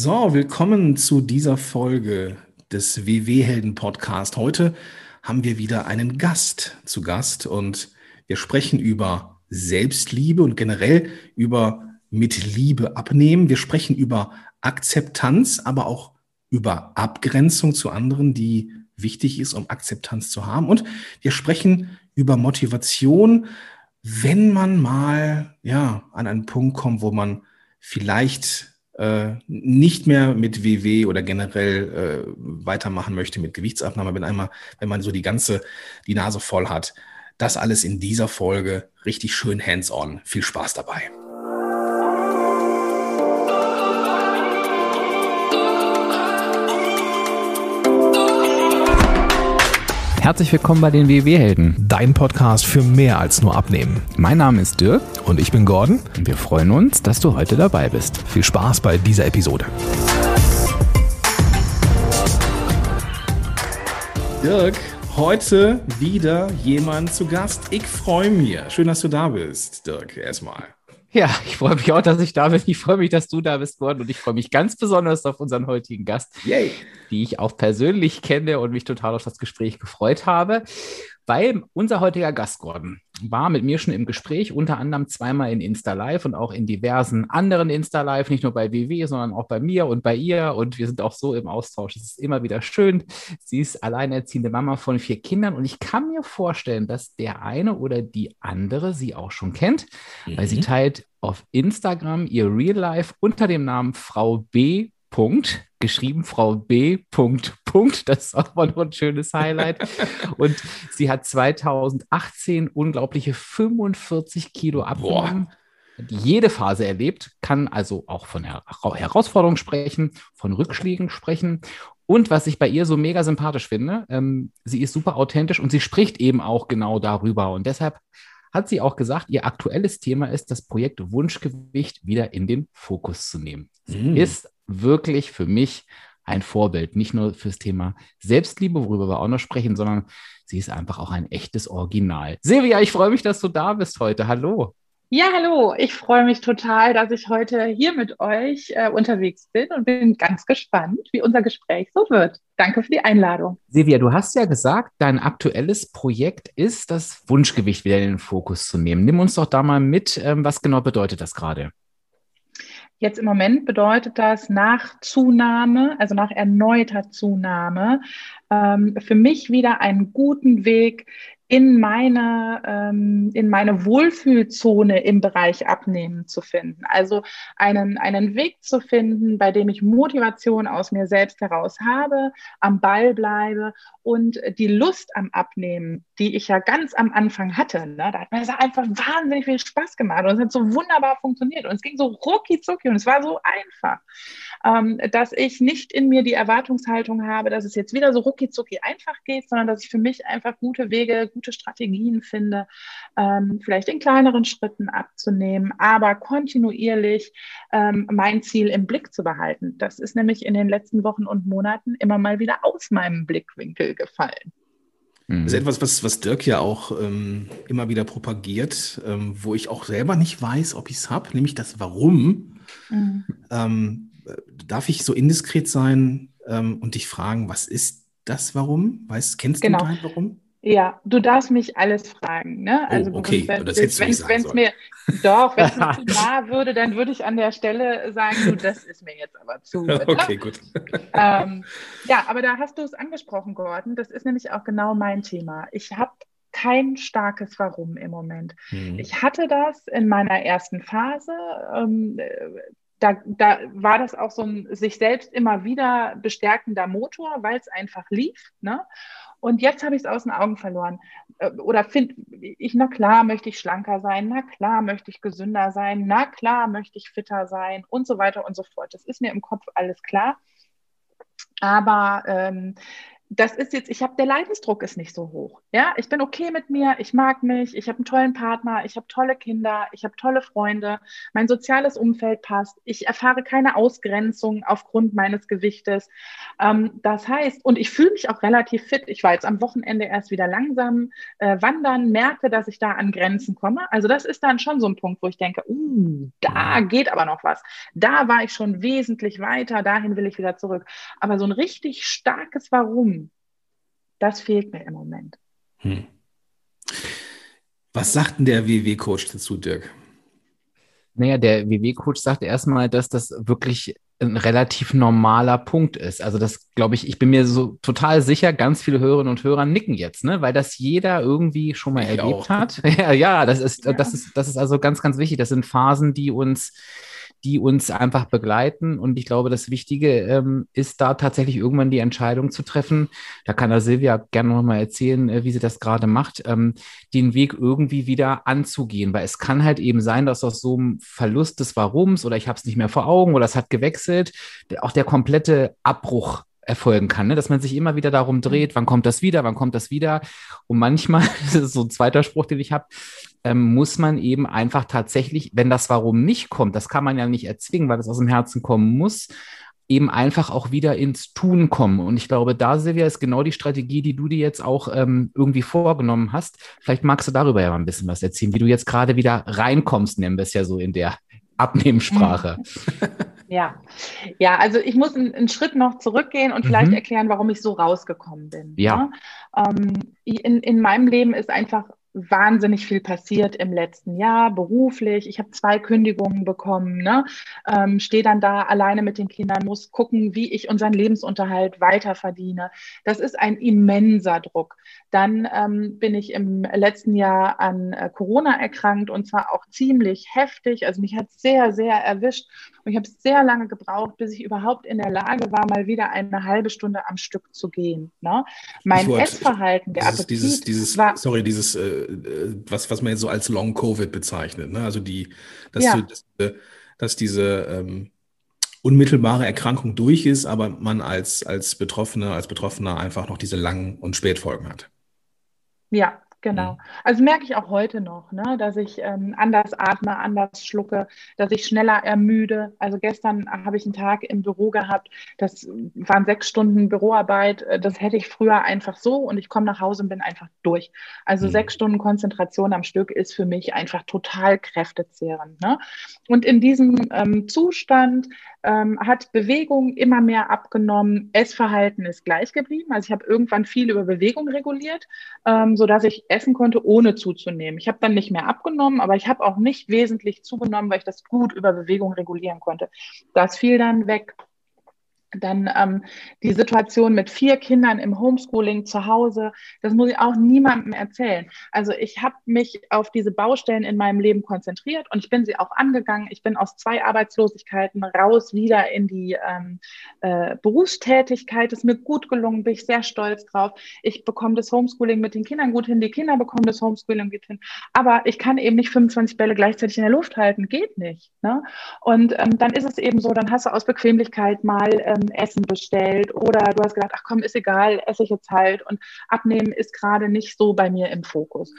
So, willkommen zu dieser Folge des WW-Helden Podcast. Heute haben wir wieder einen Gast zu Gast und wir sprechen über Selbstliebe und generell über mit Liebe abnehmen. Wir sprechen über Akzeptanz, aber auch über Abgrenzung zu anderen, die wichtig ist, um Akzeptanz zu haben. Und wir sprechen über Motivation, wenn man mal ja an einen Punkt kommt, wo man vielleicht äh, nicht mehr mit WW oder generell äh, weitermachen möchte mit Gewichtsabnahme, wenn einmal, wenn man so die ganze, die Nase voll hat. Das alles in dieser Folge richtig schön hands-on. Viel Spaß dabei. Herzlich willkommen bei den WW-Helden. Dein Podcast für mehr als nur Abnehmen. Mein Name ist Dirk. Und ich bin Gordon. Und wir freuen uns, dass du heute dabei bist. Viel Spaß bei dieser Episode. Dirk, heute wieder jemand zu Gast. Ich freue mich. Schön, dass du da bist, Dirk, erstmal. Ja, ich freue mich auch, dass ich da bin. Ich freue mich, dass du da bist, Gordon. Und ich freue mich ganz besonders auf unseren heutigen Gast, Yay. die ich auch persönlich kenne und mich total auf das Gespräch gefreut habe. Weil unser heutiger Gast, Gordon, war mit mir schon im Gespräch, unter anderem zweimal in Insta Live und auch in diversen anderen Insta Live, nicht nur bei WW, sondern auch bei mir und bei ihr. Und wir sind auch so im Austausch. Es ist immer wieder schön. Sie ist alleinerziehende Mama von vier Kindern und ich kann mir vorstellen, dass der eine oder die andere sie auch schon kennt, mhm. weil sie mhm. teilt auf Instagram ihr Real Life unter dem Namen Frau B. Punkt, geschrieben Frau B. Punkt, Punkt. Das ist auch mal noch ein schönes Highlight. Und sie hat 2018 unglaubliche 45 Kilo abgenommen. Hat jede Phase erlebt, kann also auch von Her Herausforderungen sprechen, von Rückschlägen sprechen. Und was ich bei ihr so mega sympathisch finde, ähm, sie ist super authentisch und sie spricht eben auch genau darüber. Und deshalb hat sie auch gesagt, ihr aktuelles Thema ist, das Projekt Wunschgewicht wieder in den Fokus zu nehmen. Sie mm. ist wirklich für mich ein Vorbild, nicht nur fürs Thema Selbstliebe, worüber wir auch noch sprechen, sondern sie ist einfach auch ein echtes Original. Silvia, ich freue mich, dass du da bist heute. Hallo. Ja, hallo. Ich freue mich total, dass ich heute hier mit euch äh, unterwegs bin und bin ganz gespannt, wie unser Gespräch so wird. Danke für die Einladung. Silvia, du hast ja gesagt, dein aktuelles Projekt ist, das Wunschgewicht wieder in den Fokus zu nehmen. Nimm uns doch da mal mit. Ähm, was genau bedeutet das gerade? Jetzt im Moment bedeutet das nach Zunahme, also nach erneuter Zunahme, ähm, für mich wieder einen guten Weg in meine, ähm, in meine Wohlfühlzone im Bereich Abnehmen zu finden. Also einen, einen Weg zu finden, bei dem ich Motivation aus mir selbst heraus habe, am Ball bleibe und die Lust am Abnehmen, die ich ja ganz am Anfang hatte, ne, da hat mir das einfach wahnsinnig viel Spaß gemacht und es hat so wunderbar funktioniert und es ging so rucki zucki und es war so einfach ähm, dass ich nicht in mir die Erwartungshaltung habe, dass es jetzt wieder so rucki zucki einfach geht, sondern dass ich für mich einfach gute Wege, gute Strategien finde, ähm, vielleicht in kleineren Schritten abzunehmen, aber kontinuierlich ähm, mein Ziel im Blick zu behalten. Das ist nämlich in den letzten Wochen und Monaten immer mal wieder aus meinem Blickwinkel gefallen. Das ist etwas, was, was Dirk ja auch ähm, immer wieder propagiert, ähm, wo ich auch selber nicht weiß, ob ich es habe, nämlich das Warum. Mhm. Ähm, darf ich so indiskret sein ähm, und dich fragen, was ist das Warum? Weißt, kennst genau. du dein Warum? Ja, du darfst mich alles fragen. Ne? Oh, also, okay, wenn, das hättest du nicht sagen sollen. Mir, doch, wenn es mir zu nah würde, dann würde ich an der Stelle sagen, du, das ist mir jetzt aber zu. okay, gut. Ähm, ja, aber da hast du es angesprochen, Gordon. Das ist nämlich auch genau mein Thema. Ich habe kein starkes Warum im Moment. Mhm. Ich hatte das in meiner ersten Phase. Ähm, da, da war das auch so ein sich selbst immer wieder bestärkender Motor, weil es einfach lief. Ne? Und jetzt habe ich es aus den Augen verloren. Äh, oder finde ich, na klar möchte ich schlanker sein, na klar möchte ich gesünder sein, na klar möchte ich fitter sein und so weiter und so fort. Das ist mir im Kopf alles klar. Aber ähm, das ist jetzt, ich habe, der Leidensdruck ist nicht so hoch. Ja, ich bin okay mit mir, ich mag mich, ich habe einen tollen Partner, ich habe tolle Kinder, ich habe tolle Freunde, mein soziales Umfeld passt, ich erfahre keine Ausgrenzung aufgrund meines Gewichtes. Ähm, das heißt, und ich fühle mich auch relativ fit. Ich war jetzt am Wochenende erst wieder langsam äh, wandern, merke, dass ich da an Grenzen komme. Also das ist dann schon so ein Punkt, wo ich denke, uh, da geht aber noch was. Da war ich schon wesentlich weiter, dahin will ich wieder zurück. Aber so ein richtig starkes Warum, das fehlt mir im Moment. Hm. Was sagt denn der WW-Coach dazu, Dirk? Naja, der WW-Coach sagt erstmal, dass das wirklich ein relativ normaler Punkt ist. Also das glaube ich, ich bin mir so total sicher, ganz viele Hörerinnen und Hörer nicken jetzt, ne? weil das jeder irgendwie schon mal ich erlebt auch. hat. ja, ja, das ist, ja. das ist, das ist also ganz, ganz wichtig. Das sind Phasen, die uns die uns einfach begleiten. Und ich glaube, das Wichtige ähm, ist da tatsächlich irgendwann die Entscheidung zu treffen. Da kann da Silvia gerne noch mal erzählen, äh, wie sie das gerade macht, ähm, den Weg irgendwie wieder anzugehen. Weil es kann halt eben sein, dass aus so einem Verlust des Warums oder ich habe es nicht mehr vor Augen oder es hat gewechselt, auch der komplette Abbruch erfolgen kann, ne? dass man sich immer wieder darum dreht, wann kommt das wieder, wann kommt das wieder. Und manchmal, das ist so ein zweiter Spruch, den ich habe, ähm, muss man eben einfach tatsächlich, wenn das Warum nicht kommt, das kann man ja nicht erzwingen, weil das aus dem Herzen kommen muss, eben einfach auch wieder ins Tun kommen. Und ich glaube, da, Silvia, ist genau die Strategie, die du dir jetzt auch ähm, irgendwie vorgenommen hast. Vielleicht magst du darüber ja mal ein bisschen was erzählen, wie du jetzt gerade wieder reinkommst, nennen wir es ja so in der Abnehmensprache. Ja, ja, also ich muss einen, einen Schritt noch zurückgehen und mhm. vielleicht erklären, warum ich so rausgekommen bin. Ja. ja? Ähm, in, in meinem Leben ist einfach wahnsinnig viel passiert im letzten Jahr, beruflich. Ich habe zwei Kündigungen bekommen, ne? ähm, stehe dann da alleine mit den Kindern, muss gucken, wie ich unseren Lebensunterhalt weiter verdiene. Das ist ein immenser Druck. Dann ähm, bin ich im letzten Jahr an äh, Corona erkrankt und zwar auch ziemlich heftig. Also mich hat sehr, sehr erwischt und ich habe sehr lange gebraucht, bis ich überhaupt in der Lage war, mal wieder eine halbe Stunde am Stück zu gehen. Ne? Mein Essverhalten, der dieses, Appetit dieses, dieses, war, sorry, dieses äh, äh, was, was man jetzt so als Long Covid bezeichnet. Ne? Also die, dass, ja. du, dass, dass diese ähm, unmittelbare Erkrankung durch ist, aber man als, als Betroffene, als Betroffener einfach noch diese langen und Spätfolgen hat. Ja, Genau. Mhm. Also merke ich auch heute noch, ne, dass ich ähm, anders atme, anders schlucke, dass ich schneller ermüde. Also gestern habe ich einen Tag im Büro gehabt, das waren sechs Stunden Büroarbeit. Äh, das hätte ich früher einfach so und ich komme nach Hause und bin einfach durch. Also mhm. sechs Stunden Konzentration am Stück ist für mich einfach total kräftezehrend. Ne? Und in diesem ähm, Zustand ähm, hat Bewegung immer mehr abgenommen, Essverhalten ist gleich geblieben. Also ich habe irgendwann viel über Bewegung reguliert, ähm, sodass ich essen konnte, ohne zuzunehmen. Ich habe dann nicht mehr abgenommen, aber ich habe auch nicht wesentlich zugenommen, weil ich das gut über Bewegung regulieren konnte. Das fiel dann weg. Dann ähm, die Situation mit vier Kindern im Homeschooling zu Hause, das muss ich auch niemandem erzählen. Also ich habe mich auf diese Baustellen in meinem Leben konzentriert und ich bin sie auch angegangen. Ich bin aus zwei Arbeitslosigkeiten raus wieder in die ähm, äh, Berufstätigkeit. Das ist mir gut gelungen, bin ich sehr stolz drauf. Ich bekomme das Homeschooling mit den Kindern gut hin, die Kinder bekommen das Homeschooling gut hin. Aber ich kann eben nicht 25 Bälle gleichzeitig in der Luft halten, geht nicht. Ne? Und ähm, dann ist es eben so, dann hast du aus Bequemlichkeit mal äh, ähm, Essen bestellt oder du hast gedacht, ach komm, ist egal, esse ich jetzt halt und abnehmen ist gerade nicht so bei mir im Fokus.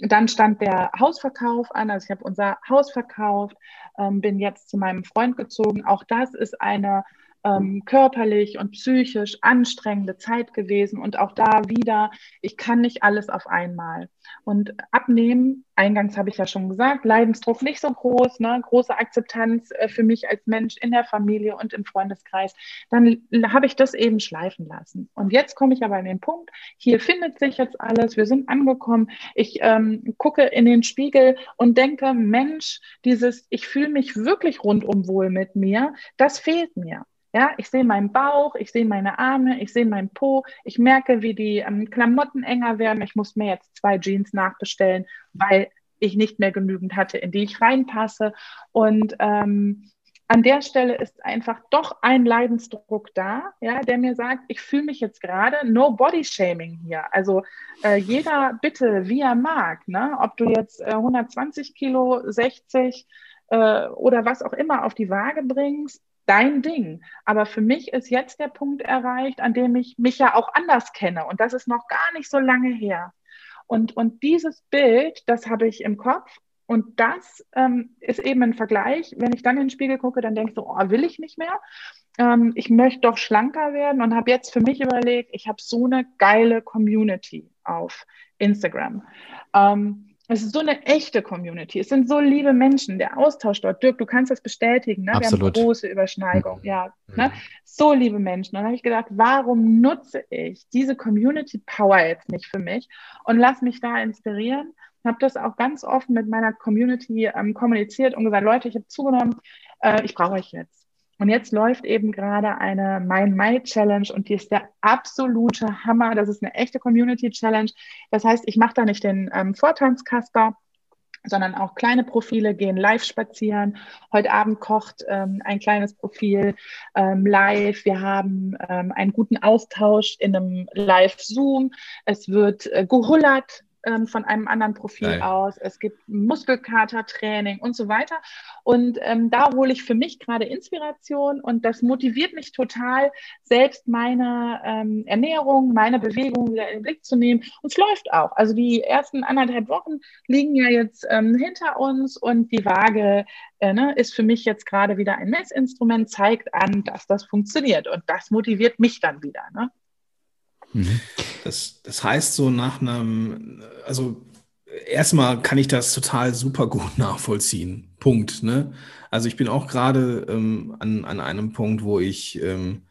Dann stand der Hausverkauf an, also ich habe unser Haus verkauft, ähm, bin jetzt zu meinem Freund gezogen. Auch das ist eine ähm, körperlich und psychisch anstrengende Zeit gewesen. Und auch da wieder, ich kann nicht alles auf einmal. Und abnehmen, eingangs habe ich ja schon gesagt, Leidensdruck nicht so groß, ne? große Akzeptanz äh, für mich als Mensch in der Familie und im Freundeskreis. Dann habe ich das eben schleifen lassen. Und jetzt komme ich aber an den Punkt, hier findet sich jetzt alles, wir sind angekommen. Ich ähm, gucke in den Spiegel und denke, Mensch, dieses, ich fühle mich wirklich rundum wohl mit mir, das fehlt mir. Ja, ich sehe meinen Bauch, ich sehe meine Arme, ich sehe meinen Po, ich merke, wie die ähm, Klamotten enger werden. Ich muss mir jetzt zwei Jeans nachbestellen, weil ich nicht mehr genügend hatte, in die ich reinpasse. Und ähm, an der Stelle ist einfach doch ein Leidensdruck da, ja, der mir sagt, ich fühle mich jetzt gerade, no Body Shaming hier. Also äh, jeder bitte, wie er mag, ne? ob du jetzt äh, 120 Kilo, 60 äh, oder was auch immer auf die Waage bringst, dein Ding. Aber für mich ist jetzt der Punkt erreicht, an dem ich mich ja auch anders kenne. Und das ist noch gar nicht so lange her. Und, und dieses Bild, das habe ich im Kopf. Und das ähm, ist eben ein Vergleich. Wenn ich dann in den Spiegel gucke, dann denke ich so, oh, will ich nicht mehr. Ähm, ich möchte doch schlanker werden und habe jetzt für mich überlegt, ich habe so eine geile Community auf Instagram. Ähm, es ist so eine echte Community. Es sind so liebe Menschen. Der Austausch dort, Dirk, du kannst das bestätigen. Ne? Wir haben große Überschneidung. Mhm. Ja, ne? so liebe Menschen. Und dann habe ich gedacht, warum nutze ich diese Community Power jetzt nicht für mich und lass mich da inspirieren? Habe das auch ganz offen mit meiner Community ähm, kommuniziert und gesagt, Leute, ich habe zugenommen, äh, ich brauche euch jetzt. Und jetzt läuft eben gerade eine Mein Mai Challenge und die ist der absolute Hammer. Das ist eine echte Community Challenge. Das heißt, ich mache da nicht den ähm, Vortanzkasper, sondern auch kleine Profile gehen live spazieren. Heute Abend kocht ähm, ein kleines Profil ähm, live. Wir haben ähm, einen guten Austausch in einem Live-Zoom. Es wird äh, gehullert ähm, von einem anderen Profil Nein. aus. Es gibt Muskelkatertraining und so weiter. Und ähm, da hole ich für mich gerade Inspiration und das motiviert mich total, selbst meine ähm, Ernährung, meine Bewegung wieder in den Blick zu nehmen. Und es läuft auch. Also die ersten anderthalb Wochen liegen ja jetzt ähm, hinter uns und die Waage äh, ne, ist für mich jetzt gerade wieder ein Messinstrument, zeigt an, dass das funktioniert. Und das motiviert mich dann wieder. Ne? Mhm. Das, das heißt, so nach einem, also erstmal kann ich das total super gut nachvollziehen. Punkt. Ne? Also ich bin auch gerade ähm, an, an einem Punkt, wo ich, ähm,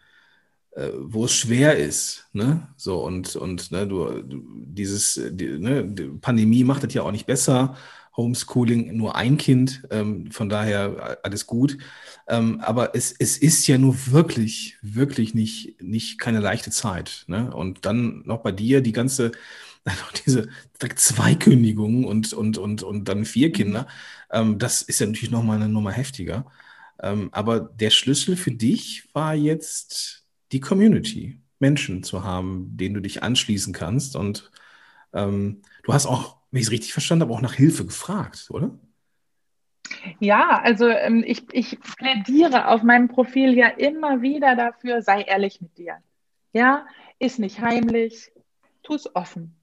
äh, wo es schwer ist. Ne? So und, und ne, du, du dieses, die, ne, die Pandemie macht das ja auch nicht besser. Homeschooling nur ein Kind, ähm, von daher alles gut. Ähm, aber es, es ist ja nur wirklich, wirklich nicht, nicht keine leichte Zeit. Ne? Und dann noch bei dir die ganze, diese zwei Kündigungen und, und, und, und dann vier Kinder, ähm, das ist ja natürlich nochmal eine Nummer heftiger. Ähm, aber der Schlüssel für dich war jetzt die Community, Menschen zu haben, denen du dich anschließen kannst. Und ähm, du hast auch wenn ich es richtig verstanden habe, auch nach Hilfe gefragt, oder? Ja, also ähm, ich, ich plädiere auf meinem Profil ja immer wieder dafür, sei ehrlich mit dir. Ja, ist nicht heimlich, tu es offen.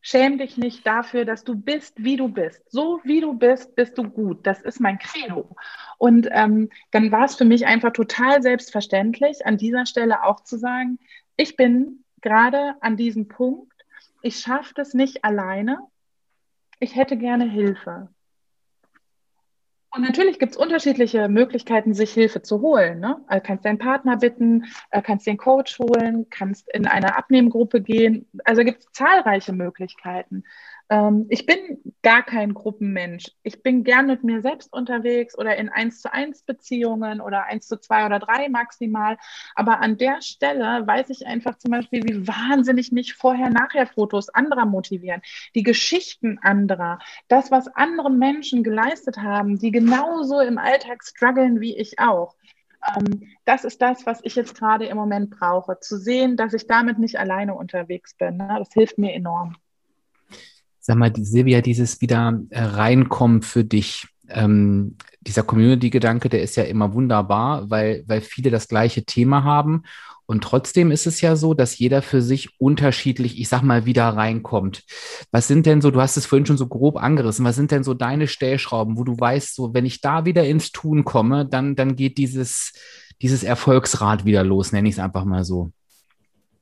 Schäm dich nicht dafür, dass du bist, wie du bist. So wie du bist, bist du gut. Das ist mein Credo. Und ähm, dann war es für mich einfach total selbstverständlich, an dieser Stelle auch zu sagen, ich bin gerade an diesem Punkt, ich schaffe das nicht alleine ich hätte gerne Hilfe. Und natürlich gibt es unterschiedliche Möglichkeiten, sich Hilfe zu holen. Ne? Also kannst deinen Partner bitten, äh, kannst den Coach holen, kannst in eine Abnehmgruppe gehen. Also gibt es zahlreiche Möglichkeiten. Ähm, ich bin gar kein Gruppenmensch. Ich bin gern mit mir selbst unterwegs oder in eins zu eins Beziehungen oder eins zu zwei oder drei maximal. Aber an der Stelle weiß ich einfach zum Beispiel, wie wahnsinnig mich Vorher-Nachher-Fotos anderer motivieren. Die Geschichten anderer, das, was andere Menschen geleistet haben, die genauso im Alltag strugglen wie ich auch. Ähm, das ist das, was ich jetzt gerade im Moment brauche. Zu sehen, dass ich damit nicht alleine unterwegs bin. Ne? Das hilft mir enorm sag mal, Silvia, dieses wieder äh, reinkommen für dich, ähm, dieser Community-Gedanke, der ist ja immer wunderbar, weil, weil viele das gleiche Thema haben. Und trotzdem ist es ja so, dass jeder für sich unterschiedlich, ich sag mal, wieder reinkommt. Was sind denn so, du hast es vorhin schon so grob angerissen, was sind denn so deine Stellschrauben, wo du weißt, so, wenn ich da wieder ins Tun komme, dann, dann geht dieses, dieses Erfolgsrad wieder los, nenne ich es einfach mal so.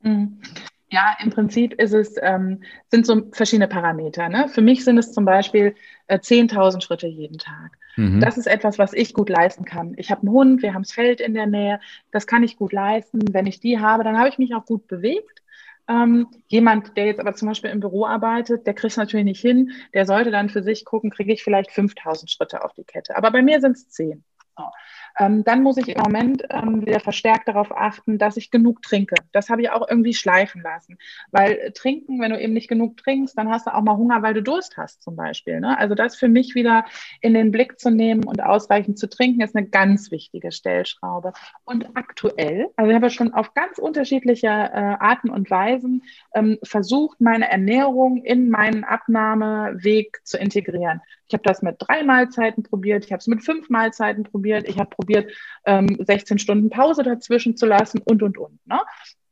Mhm. Ja, im Prinzip ist es, ähm, sind so verschiedene Parameter. Ne? Für mich sind es zum Beispiel äh, 10.000 Schritte jeden Tag. Mhm. Das ist etwas, was ich gut leisten kann. Ich habe einen Hund, wir haben das Feld in der Nähe, das kann ich gut leisten. Wenn ich die habe, dann habe ich mich auch gut bewegt. Ähm, jemand, der jetzt aber zum Beispiel im Büro arbeitet, der kriegt es natürlich nicht hin. Der sollte dann für sich gucken, kriege ich vielleicht 5000 Schritte auf die Kette. Aber bei mir sind es 10. So. Ähm, dann muss ich im Moment ähm, wieder verstärkt darauf achten, dass ich genug trinke. Das habe ich auch irgendwie schleifen lassen. Weil äh, trinken, wenn du eben nicht genug trinkst, dann hast du auch mal Hunger, weil du Durst hast zum Beispiel. Ne? Also das für mich wieder in den Blick zu nehmen und ausreichend zu trinken, ist eine ganz wichtige Stellschraube. Und aktuell, also ich habe schon auf ganz unterschiedliche äh, Arten und Weisen ähm, versucht, meine Ernährung in meinen Abnahmeweg zu integrieren. Ich habe das mit drei Mahlzeiten probiert, ich habe es mit fünf Mahlzeiten probiert, ich habe probiert, ähm, 16 Stunden Pause dazwischen zu lassen und, und, und. Ne?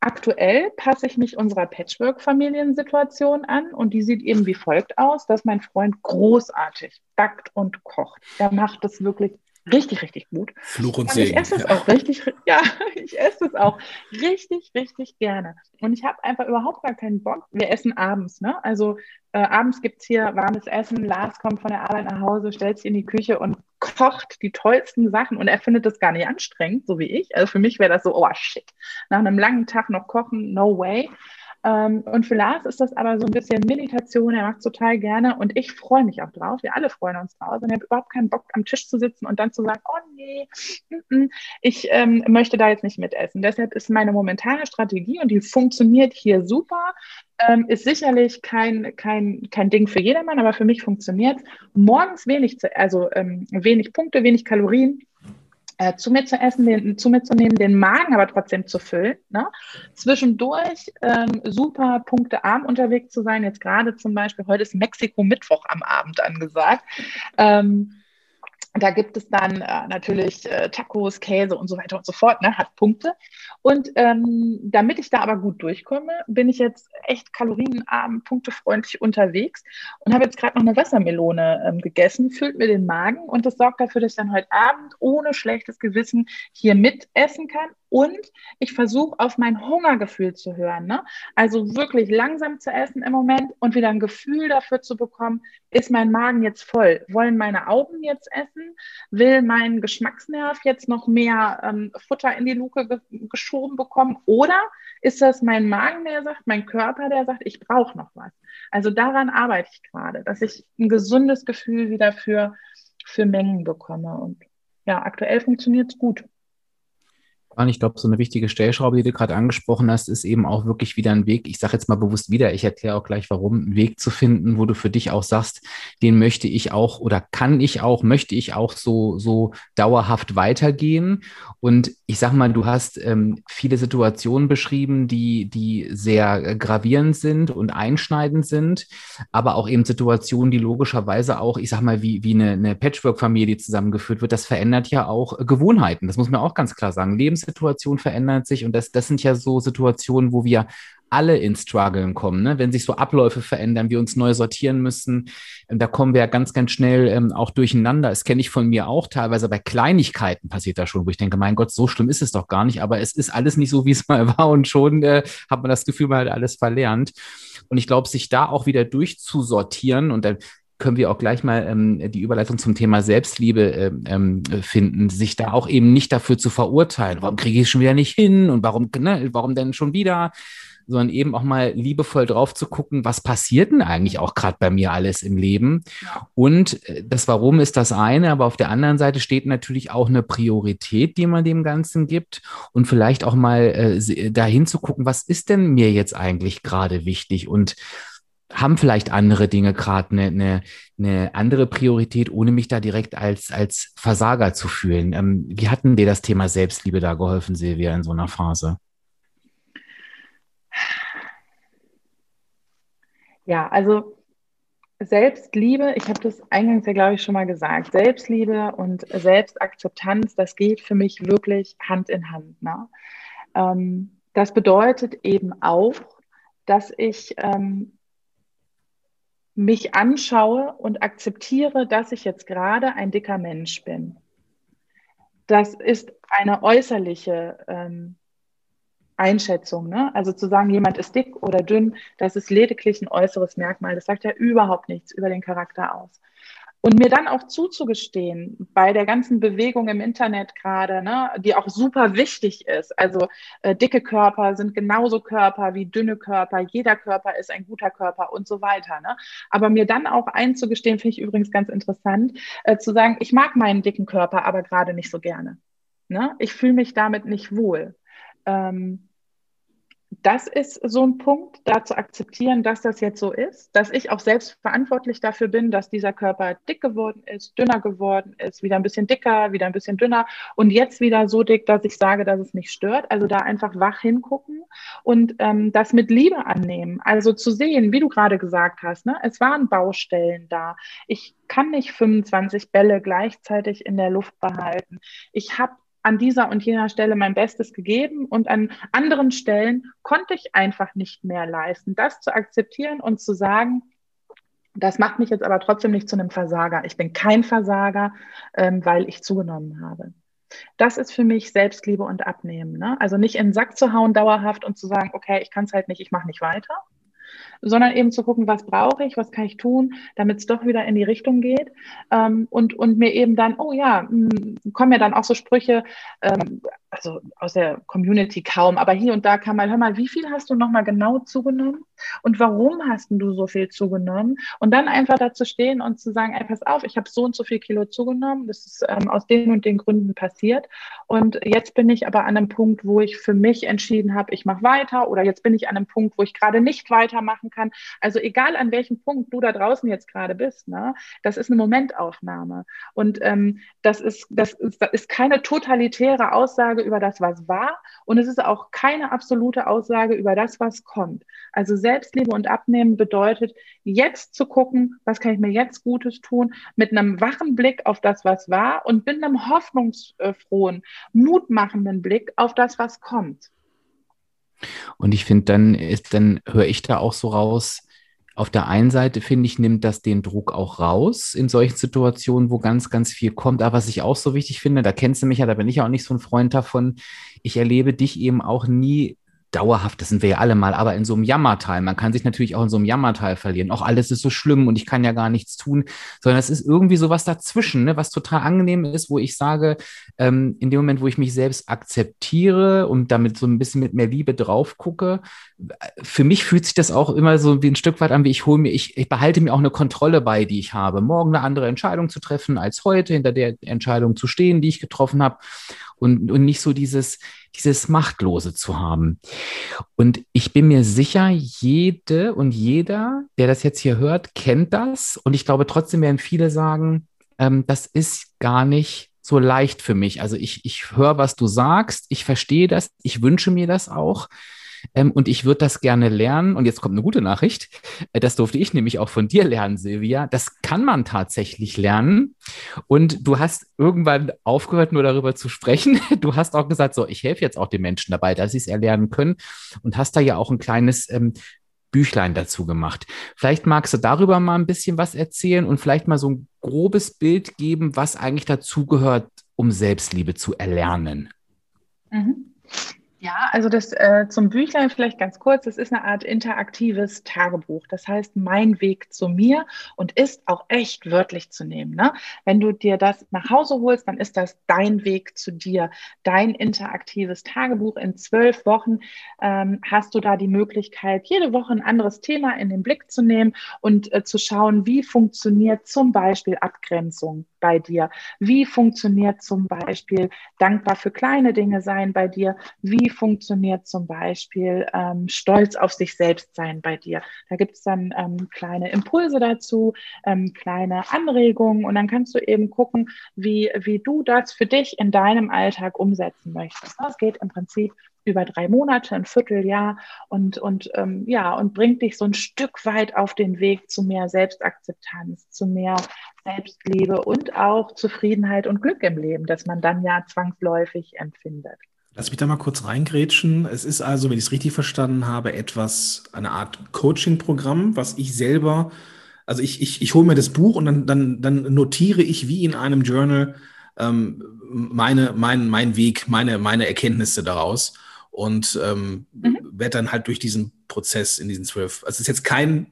Aktuell passe ich mich unserer Patchwork-Familiensituation an und die sieht eben wie folgt aus, dass mein Freund großartig backt und kocht. Er macht das wirklich richtig, richtig gut. Fluch und, und Segen. Ich esse es auch richtig, ja, ich esse es auch richtig, richtig gerne. Und ich habe einfach überhaupt gar keinen Bock. Wir essen abends, ne? Also äh, abends gibt es hier warmes Essen. Lars kommt von der Arbeit nach Hause, stellt sich in die Küche und kocht die tollsten Sachen. Und er findet das gar nicht anstrengend, so wie ich. Also für mich wäre das so, oh shit, nach einem langen Tag noch kochen, no way. Ähm, und für Lars ist das aber so ein bisschen Meditation, er macht es total gerne. Und ich freue mich auch drauf. Wir alle freuen uns drauf. Und er hat überhaupt keinen Bock, am Tisch zu sitzen und dann zu sagen, oh nee, ich ähm, möchte da jetzt nicht mitessen. Deshalb ist meine momentane Strategie und die funktioniert hier super, ähm, ist sicherlich kein, kein, kein Ding für jedermann, aber für mich funktioniert Morgens wenig, also ähm, wenig Punkte, wenig Kalorien äh, zu mir zu essen, den, zu mir zu nehmen, den Magen aber trotzdem zu füllen. Ne? Zwischendurch ähm, super punktearm unterwegs zu sein. Jetzt gerade zum Beispiel, heute ist Mexiko-Mittwoch am Abend angesagt. Ähm, da gibt es dann äh, natürlich äh, Tacos, Käse und so weiter und so fort, ne? hat Punkte. Und ähm, damit ich da aber gut durchkomme, bin ich jetzt echt kalorienarm, punktefreundlich unterwegs und habe jetzt gerade noch eine Wassermelone ähm, gegessen, füllt mir den Magen und das sorgt dafür, dass ich dann heute Abend ohne schlechtes Gewissen hier mitessen kann und ich versuche auf mein Hungergefühl zu hören. Ne? Also wirklich langsam zu essen im Moment und wieder ein Gefühl dafür zu bekommen, ist mein Magen jetzt voll? Wollen meine Augen jetzt essen? Will mein Geschmacksnerv jetzt noch mehr ähm, Futter in die Luke ge geschoben bekommen? Oder ist das mein Magen, der sagt, mein Körper, der sagt, ich brauche noch was? Also daran arbeite ich gerade, dass ich ein gesundes Gefühl wieder für, für Mengen bekomme. Und ja, aktuell funktioniert es gut. Ich glaube, so eine wichtige Stellschraube, die du gerade angesprochen hast, ist eben auch wirklich wieder ein Weg. Ich sage jetzt mal bewusst wieder, ich erkläre auch gleich, warum, einen Weg zu finden, wo du für dich auch sagst, den möchte ich auch oder kann ich auch, möchte ich auch so, so dauerhaft weitergehen. Und ich sage mal, du hast ähm, viele Situationen beschrieben, die, die sehr gravierend sind und einschneidend sind, aber auch eben Situationen, die logischerweise auch, ich sage mal, wie, wie eine, eine Patchwork-Familie zusammengeführt wird, das verändert ja auch Gewohnheiten. Das muss man auch ganz klar sagen. Lebens Lebenssituation verändert sich und das, das sind ja so Situationen, wo wir alle in Struggeln kommen, ne? wenn sich so Abläufe verändern, wir uns neu sortieren müssen, ähm, da kommen wir ja ganz, ganz schnell ähm, auch durcheinander. Das kenne ich von mir auch teilweise bei Kleinigkeiten passiert da schon, wo ich denke, mein Gott, so schlimm ist es doch gar nicht, aber es ist alles nicht so, wie es mal war und schon äh, hat man das Gefühl, man hat alles verlernt. Und ich glaube, sich da auch wieder durchzusortieren und dann können wir auch gleich mal ähm, die Überleitung zum Thema Selbstliebe ähm, ähm, finden, sich da auch eben nicht dafür zu verurteilen, warum kriege ich es schon wieder nicht hin und warum, ne, warum denn schon wieder, sondern eben auch mal liebevoll drauf zu gucken, was passiert denn eigentlich auch gerade bei mir alles im Leben. Und äh, das Warum ist das eine, aber auf der anderen Seite steht natürlich auch eine Priorität, die man dem Ganzen gibt. Und vielleicht auch mal äh, dahin zu gucken, was ist denn mir jetzt eigentlich gerade wichtig? Und haben vielleicht andere Dinge gerade eine, eine, eine andere Priorität, ohne mich da direkt als, als Versager zu fühlen. Ähm, wie hatten dir das Thema Selbstliebe da geholfen, Silvia, in so einer Phase? Ja, also Selbstliebe, ich habe das eingangs ja, glaube ich, schon mal gesagt, Selbstliebe und Selbstakzeptanz, das geht für mich wirklich Hand in Hand. Ne? Ähm, das bedeutet eben auch, dass ich ähm, mich anschaue und akzeptiere, dass ich jetzt gerade ein dicker Mensch bin. Das ist eine äußerliche ähm, Einschätzung. Ne? Also zu sagen, jemand ist dick oder dünn, das ist lediglich ein äußeres Merkmal. Das sagt ja überhaupt nichts über den Charakter aus. Und mir dann auch zuzugestehen, bei der ganzen Bewegung im Internet gerade, ne, die auch super wichtig ist. Also äh, dicke Körper sind genauso Körper wie dünne Körper. Jeder Körper ist ein guter Körper und so weiter. Ne? Aber mir dann auch einzugestehen, finde ich übrigens ganz interessant, äh, zu sagen, ich mag meinen dicken Körper, aber gerade nicht so gerne. Ne? Ich fühle mich damit nicht wohl. Ähm, das ist so ein Punkt, da zu akzeptieren, dass das jetzt so ist, dass ich auch selbst verantwortlich dafür bin, dass dieser Körper dick geworden ist, dünner geworden ist, wieder ein bisschen dicker, wieder ein bisschen dünner und jetzt wieder so dick, dass ich sage, dass es mich stört. Also da einfach wach hingucken und ähm, das mit Liebe annehmen. Also zu sehen, wie du gerade gesagt hast, ne, es waren Baustellen da. Ich kann nicht 25 Bälle gleichzeitig in der Luft behalten. Ich habe an dieser und jener Stelle mein Bestes gegeben und an anderen Stellen konnte ich einfach nicht mehr leisten. Das zu akzeptieren und zu sagen, das macht mich jetzt aber trotzdem nicht zu einem Versager. Ich bin kein Versager, ähm, weil ich zugenommen habe. Das ist für mich Selbstliebe und Abnehmen. Ne? Also nicht in den Sack zu hauen dauerhaft und zu sagen, okay, ich kann es halt nicht, ich mache nicht weiter, sondern eben zu gucken, was brauche ich, was kann ich tun, damit es doch wieder in die Richtung geht. Ähm, und, und mir eben dann, oh ja, mh, hm, kommen ja dann auch so Sprüche, ähm, also aus der Community kaum, aber hier und da kann man, hör mal, wie viel hast du nochmal genau zugenommen und warum hast du so viel zugenommen? Und dann einfach dazu stehen und zu sagen, ey, pass auf, ich habe so und so viel Kilo zugenommen, das ist ähm, aus den und den Gründen passiert und jetzt bin ich aber an einem Punkt, wo ich für mich entschieden habe, ich mache weiter oder jetzt bin ich an einem Punkt, wo ich gerade nicht weitermachen kann. Also egal an welchem Punkt du da draußen jetzt gerade bist, ne, das ist eine Momentaufnahme und ähm, das ist das ist, das ist keine totalitäre Aussage über das, was war. Und es ist auch keine absolute Aussage über das, was kommt. Also Selbstliebe und Abnehmen bedeutet, jetzt zu gucken, was kann ich mir jetzt Gutes tun, mit einem wachen Blick auf das, was war und mit einem hoffnungsfrohen, mutmachenden Blick auf das, was kommt. Und ich finde, dann ist, dann höre ich da auch so raus, auf der einen Seite finde ich, nimmt das den Druck auch raus in solchen Situationen, wo ganz, ganz viel kommt. Aber was ich auch so wichtig finde, da kennst du mich ja, da bin ich auch nicht so ein Freund davon. Ich erlebe dich eben auch nie dauerhaft, das sind wir ja alle mal, aber in so einem Jammertal. Man kann sich natürlich auch in so einem Jammertal verlieren. Auch alles ist so schlimm und ich kann ja gar nichts tun, sondern es ist irgendwie so was dazwischen, ne, was total angenehm ist, wo ich sage, ähm, in dem Moment, wo ich mich selbst akzeptiere und damit so ein bisschen mit mehr Liebe drauf gucke, für mich fühlt sich das auch immer so wie ein Stück weit an, wie ich hole mir, ich, ich behalte mir auch eine Kontrolle bei, die ich habe, morgen eine andere Entscheidung zu treffen als heute, hinter der Entscheidung zu stehen, die ich getroffen habe und, und nicht so dieses, dieses Machtlose zu haben. Und ich bin mir sicher, jede und jeder, der das jetzt hier hört, kennt das. Und ich glaube, trotzdem werden viele sagen, ähm, das ist gar nicht so leicht für mich. Also ich, ich höre, was du sagst, ich verstehe das, ich wünsche mir das auch. Ähm, und ich würde das gerne lernen. Und jetzt kommt eine gute Nachricht. Äh, das durfte ich nämlich auch von dir lernen, Silvia. Das kann man tatsächlich lernen. Und du hast irgendwann aufgehört, nur darüber zu sprechen. Du hast auch gesagt, so, ich helfe jetzt auch den Menschen dabei, dass sie es erlernen können. Und hast da ja auch ein kleines ähm, Büchlein dazu gemacht. Vielleicht magst du darüber mal ein bisschen was erzählen und vielleicht mal so ein grobes Bild geben, was eigentlich dazugehört, um Selbstliebe zu erlernen. Mhm. Ja, also das äh, zum Büchlein vielleicht ganz kurz. Es ist eine Art interaktives Tagebuch. Das heißt, mein Weg zu mir und ist auch echt wörtlich zu nehmen. Ne? Wenn du dir das nach Hause holst, dann ist das dein Weg zu dir, dein interaktives Tagebuch. In zwölf Wochen ähm, hast du da die Möglichkeit, jede Woche ein anderes Thema in den Blick zu nehmen und äh, zu schauen, wie funktioniert zum Beispiel Abgrenzung bei dir? Wie funktioniert zum Beispiel dankbar für kleine Dinge sein bei dir? Wie funktioniert zum Beispiel ähm, Stolz auf sich selbst sein bei dir? Da gibt es dann ähm, kleine Impulse dazu, ähm, kleine Anregungen und dann kannst du eben gucken, wie, wie du das für dich in deinem Alltag umsetzen möchtest. Es geht im Prinzip über drei Monate, ein Vierteljahr und, und ähm, ja, und bringt dich so ein Stück weit auf den Weg zu mehr Selbstakzeptanz, zu mehr Selbstliebe und auch Zufriedenheit und Glück im Leben, das man dann ja zwangsläufig empfindet. Lass mich da mal kurz reingrätschen. Es ist also, wenn ich es richtig verstanden habe, etwas, eine Art Coaching-Programm, was ich selber, also ich, ich, ich hole mir das Buch und dann, dann, dann notiere ich wie in einem Journal ähm, meine, mein, mein Weg, meine, meine Erkenntnisse daraus und ähm, mhm. werde dann halt durch diesen Prozess in diesen zwölf, also es ist jetzt kein,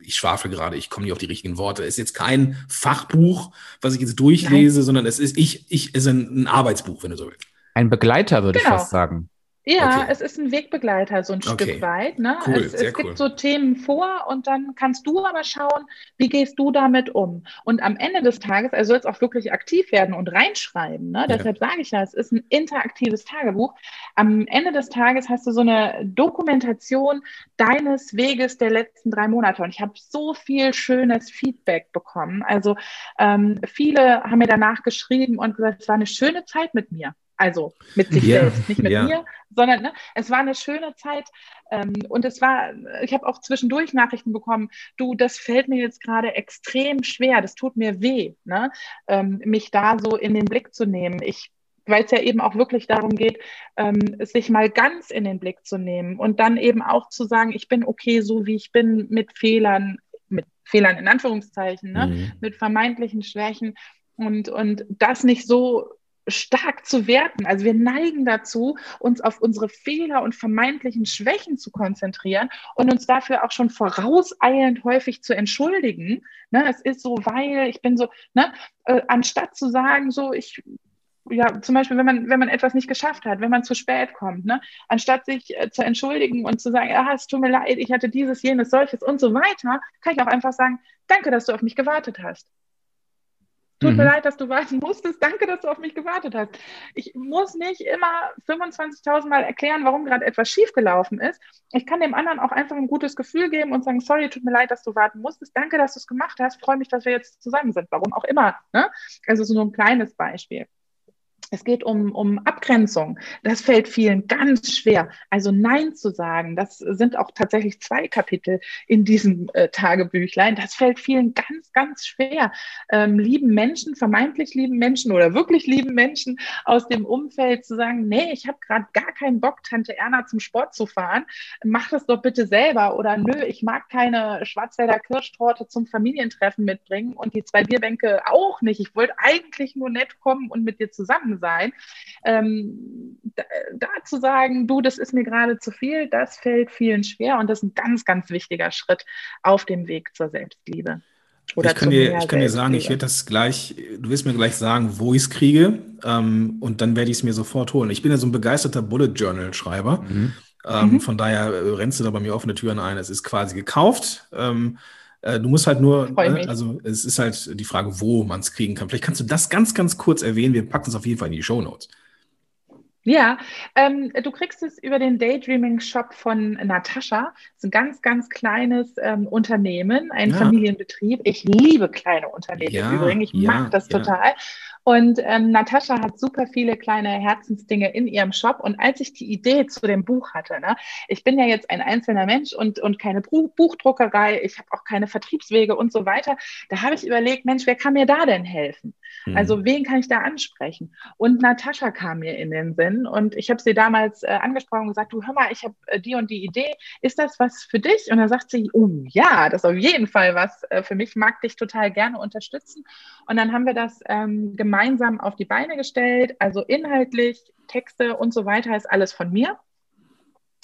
ich schwafel gerade, ich komme nicht auf die richtigen Worte, es ist jetzt kein Fachbuch, was ich jetzt durchlese, Nein. sondern es ist, ich, ich, es ist ein, ein, Arbeitsbuch, wenn du so willst. Ein Begleiter, würde genau. ich fast sagen. Ja, okay. es ist ein Wegbegleiter so ein okay. Stück weit. Ne? Cool, es, es gibt so Themen vor und dann kannst du aber schauen, wie gehst du damit um. Und am Ende des Tages, also soll es auch wirklich aktiv werden und reinschreiben. Ne? Ja. Deshalb sage ich ja, es ist ein interaktives Tagebuch. Am Ende des Tages hast du so eine Dokumentation deines Weges der letzten drei Monate. Und ich habe so viel schönes Feedback bekommen. Also ähm, viele haben mir danach geschrieben und gesagt, es war eine schöne Zeit mit mir. Also mit sich yeah, selbst, nicht mit yeah. mir, sondern ne, es war eine schöne Zeit. Ähm, und es war, ich habe auch zwischendurch Nachrichten bekommen, du, das fällt mir jetzt gerade extrem schwer, das tut mir weh, ne, ähm, mich da so in den Blick zu nehmen. Ich weil es ja eben auch wirklich darum geht, ähm, sich mal ganz in den Blick zu nehmen und dann eben auch zu sagen, ich bin okay, so wie ich bin, mit Fehlern, mit Fehlern in Anführungszeichen, ne? Mhm. mit vermeintlichen Schwächen und, und das nicht so stark zu werten. Also wir neigen dazu, uns auf unsere Fehler und vermeintlichen Schwächen zu konzentrieren und uns dafür auch schon vorauseilend häufig zu entschuldigen. Ne, es ist so, weil ich bin so, ne, äh, anstatt zu sagen, so, ich ja, zum Beispiel, wenn man, wenn man etwas nicht geschafft hat, wenn man zu spät kommt, ne? anstatt sich äh, zu entschuldigen und zu sagen, ah, es tut mir leid, ich hatte dieses, jenes, solches und so weiter, kann ich auch einfach sagen, danke, dass du auf mich gewartet hast. Tut mhm. mir leid, dass du warten musstest. Danke, dass du auf mich gewartet hast. Ich muss nicht immer 25.000 Mal erklären, warum gerade etwas schiefgelaufen ist. Ich kann dem anderen auch einfach ein gutes Gefühl geben und sagen, sorry, tut mir leid, dass du warten musstest. Danke, dass du es gemacht hast. Freue mich, dass wir jetzt zusammen sind. Warum auch immer. Ne? Also so ein kleines Beispiel. Es geht um, um Abgrenzung. Das fällt vielen ganz schwer. Also Nein zu sagen, das sind auch tatsächlich zwei Kapitel in diesem äh, Tagebüchlein. Das fällt vielen ganz, ganz schwer. Ähm, lieben Menschen, vermeintlich lieben Menschen oder wirklich lieben Menschen aus dem Umfeld zu sagen, nee, ich habe gerade gar keinen Bock, Tante Erna zum Sport zu fahren. Mach das doch bitte selber. Oder nö, ich mag keine Schwarzwälder Kirschtorte zum Familientreffen mitbringen und die zwei Bierbänke auch nicht. Ich wollte eigentlich nur nett kommen und mit dir zusammen sein. Ähm, da, da, zu sagen, du, das ist mir gerade zu viel, das fällt vielen schwer und das ist ein ganz, ganz wichtiger Schritt auf dem Weg zur Selbstliebe. Oder ich kann, dir, ich kann dir sagen, ich werde das gleich, du wirst mir gleich sagen, wo ich es kriege ähm, und dann werde ich es mir sofort holen. Ich bin ja so ein begeisterter Bullet Journal Schreiber. Mhm. Ähm, mhm. Von daher äh, rennst du da bei mir offene Türen ein. Es ist quasi gekauft. Ähm, äh, du musst halt nur, ne, also es ist halt die Frage, wo man es kriegen kann. Vielleicht kannst du das ganz, ganz kurz erwähnen. Wir packen es auf jeden Fall in die Show Notes. Ja, ähm, du kriegst es über den Daydreaming Shop von Natascha. Das ist ein ganz, ganz kleines ähm, Unternehmen, ein ja. Familienbetrieb. Ich liebe kleine Unternehmen ja, übrigens. Ich ja, mag das total. Und ähm, Natascha hat super viele kleine Herzensdinge in ihrem Shop. Und als ich die Idee zu dem Buch hatte, ne, ich bin ja jetzt ein einzelner Mensch und, und keine Buchdruckerei, ich habe auch keine Vertriebswege und so weiter, da habe ich überlegt, Mensch, wer kann mir da denn helfen? Mhm. Also wen kann ich da ansprechen? Und Natascha kam mir in den Sinn und ich habe sie damals äh, angesprochen und gesagt, du hör mal, ich habe äh, die und die Idee, ist das was für dich? Und dann sagt sie, oh ja, das ist auf jeden Fall was äh, für mich, mag dich total gerne unterstützen. Und dann haben wir das ähm, gemeinsam auf die Beine gestellt. Also inhaltlich, Texte und so weiter ist alles von mir.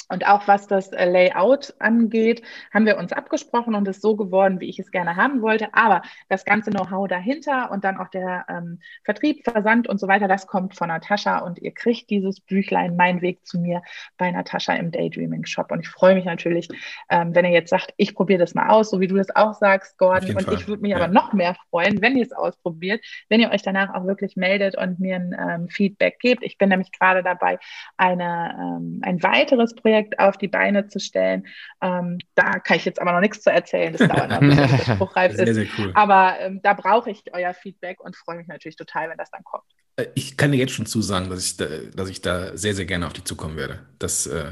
Und auch was das äh, Layout angeht, haben wir uns abgesprochen und ist so geworden, wie ich es gerne haben wollte. Aber das ganze Know-how dahinter und dann auch der ähm, Vertrieb, Versand und so weiter, das kommt von Natascha und ihr kriegt dieses Büchlein Mein Weg zu mir bei Natascha im Daydreaming Shop. Und ich freue mich natürlich, ähm, wenn ihr jetzt sagt, ich probiere das mal aus, so wie du das auch sagst, Gordon. Und Fall. ich würde mich ja. aber noch mehr freuen, wenn ihr es ausprobiert, wenn ihr euch danach auch wirklich meldet und mir ein ähm, Feedback gebt. Ich bin nämlich gerade dabei, eine, ähm, ein weiteres Projekt Projekt auf die Beine zu stellen. Ähm, da kann ich jetzt aber noch nichts zu erzählen. Das dauert noch, bis das spruchreif ist. Sehr, sehr cool. Aber ähm, da brauche ich euer Feedback und freue mich natürlich total, wenn das dann kommt. Äh, ich kann dir jetzt schon zusagen, dass ich da, dass ich da sehr, sehr gerne auf dich zukommen werde. Das äh,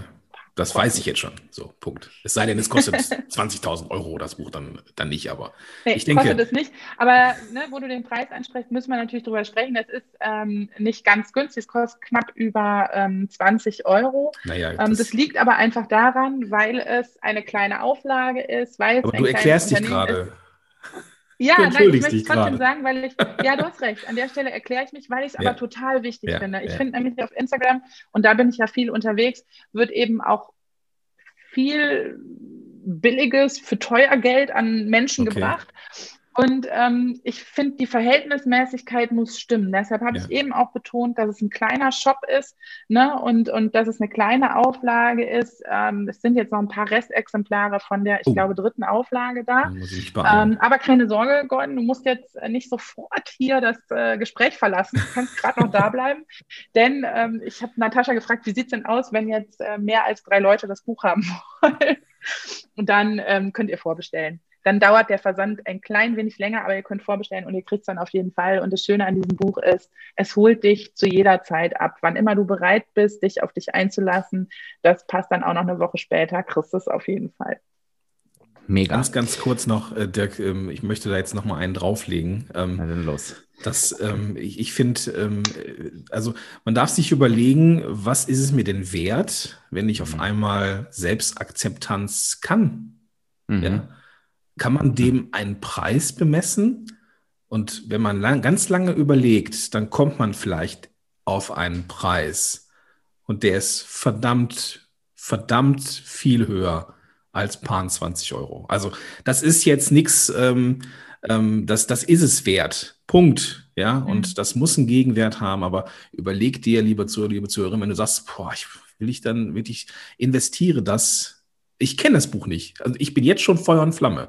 das weiß ich jetzt schon. So, Punkt. Es sei denn, es kostet 20.000 Euro das Buch, dann, dann nicht. Aber nee, ich denke. Kostet es nicht. Aber ne, wo du den Preis ansprichst, müssen wir natürlich drüber sprechen. Das ist ähm, nicht ganz günstig. Es kostet knapp über ähm, 20 Euro. Naja, ähm, das, ähm, das liegt aber einfach daran, weil es eine kleine Auflage ist. Weil aber du erklärst dich gerade. Ja, nein, ich möchte es trotzdem sagen, weil ich, ja, du hast recht. An der Stelle erkläre ich mich, weil ich es ja. aber total wichtig ja, finde. Ich ja. finde nämlich auf Instagram, und da bin ich ja viel unterwegs, wird eben auch viel billiges für teuer Geld an Menschen okay. gebracht. Und ähm, ich finde, die Verhältnismäßigkeit muss stimmen. Deshalb habe ja. ich eben auch betont, dass es ein kleiner Shop ist ne? und, und dass es eine kleine Auflage ist. Ähm, es sind jetzt noch ein paar Restexemplare von der, ich oh. glaube, dritten Auflage da. Ähm, aber keine Sorge, Gordon, du musst jetzt nicht sofort hier das äh, Gespräch verlassen. Du kannst gerade noch da bleiben. Denn ähm, ich habe Natascha gefragt, wie sieht es denn aus, wenn jetzt äh, mehr als drei Leute das Buch haben wollen? Und dann ähm, könnt ihr vorbestellen dann dauert der Versand ein klein wenig länger, aber ihr könnt vorbestellen und ihr kriegt es dann auf jeden Fall. Und das Schöne an diesem Buch ist, es holt dich zu jeder Zeit ab. Wann immer du bereit bist, dich auf dich einzulassen, das passt dann auch noch eine Woche später, kriegst du es auf jeden Fall. Mega. Ganz, ganz kurz noch, äh, Dirk, ähm, ich möchte da jetzt noch mal einen drauflegen. Ähm, Na dann los. Das, ähm, ich, ich finde, ähm, also man darf sich überlegen, was ist es mir denn wert, wenn ich auf mhm. einmal Selbstakzeptanz kann? Mhm. Ja? Kann man dem einen Preis bemessen? Und wenn man lang, ganz lange überlegt, dann kommt man vielleicht auf einen Preis. Und der ist verdammt, verdammt viel höher als paar 20 Euro. Also das ist jetzt nichts, ähm, ähm, das, das ist es wert. Punkt. Ja, mhm. und das muss einen Gegenwert haben. Aber überleg dir, lieber Zuhörer, liebe Zuhörerin, wenn du sagst, boah, ich will ich dann wirklich investiere das ich kenne das Buch nicht. Also ich bin jetzt schon Feuer und Flamme.